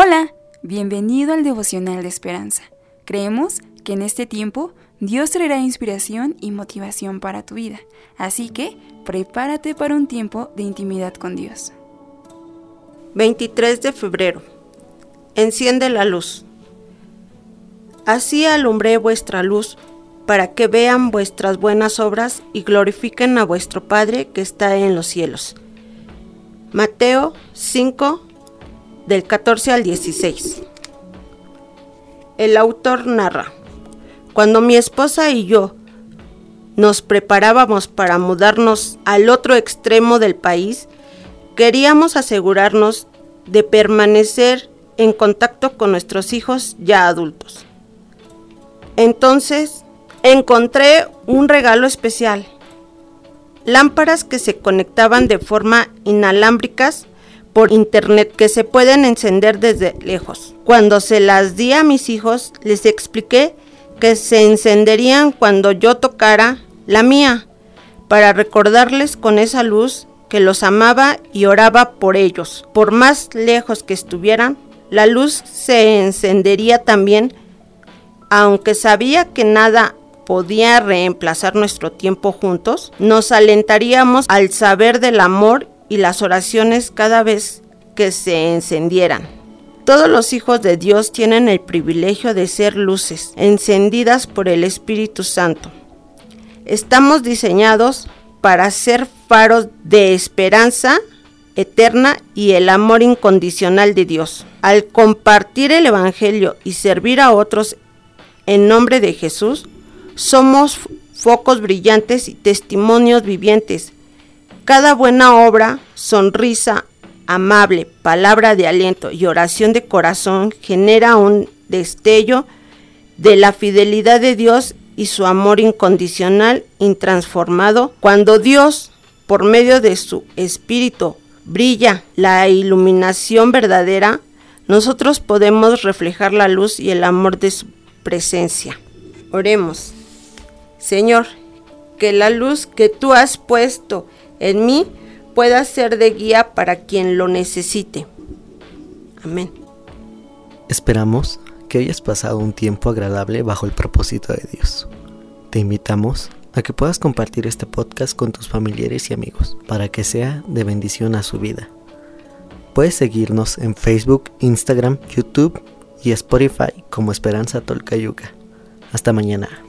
Hola, bienvenido al devocional de esperanza. Creemos que en este tiempo Dios traerá inspiración y motivación para tu vida, así que prepárate para un tiempo de intimidad con Dios. 23 de febrero. Enciende la luz. Así alumbré vuestra luz, para que vean vuestras buenas obras y glorifiquen a vuestro Padre que está en los cielos. Mateo 5, del 14 al 16. El autor narra, cuando mi esposa y yo nos preparábamos para mudarnos al otro extremo del país, queríamos asegurarnos de permanecer en contacto con nuestros hijos ya adultos. Entonces, encontré un regalo especial. Lámparas que se conectaban de forma inalámbricas por internet que se pueden encender desde lejos. Cuando se las di a mis hijos, les expliqué que se encenderían cuando yo tocara la mía, para recordarles con esa luz que los amaba y oraba por ellos. Por más lejos que estuvieran, la luz se encendería también, aunque sabía que nada podía reemplazar nuestro tiempo juntos, nos alentaríamos al saber del amor y las oraciones cada vez que se encendieran. Todos los hijos de Dios tienen el privilegio de ser luces, encendidas por el Espíritu Santo. Estamos diseñados para ser faros de esperanza eterna y el amor incondicional de Dios. Al compartir el Evangelio y servir a otros en nombre de Jesús, somos focos brillantes y testimonios vivientes cada buena obra, sonrisa amable, palabra de aliento y oración de corazón genera un destello de la fidelidad de Dios y su amor incondicional, intransformado. Cuando Dios, por medio de su Espíritu, brilla la iluminación verdadera, nosotros podemos reflejar la luz y el amor de su presencia. Oremos. Señor, que la luz que tú has puesto en mí pueda ser de guía para quien lo necesite. Amén. Esperamos que hayas pasado un tiempo agradable bajo el propósito de Dios. Te invitamos a que puedas compartir este podcast con tus familiares y amigos para que sea de bendición a su vida. Puedes seguirnos en Facebook, Instagram, YouTube y Spotify como Esperanza Tolcayuca. Hasta mañana.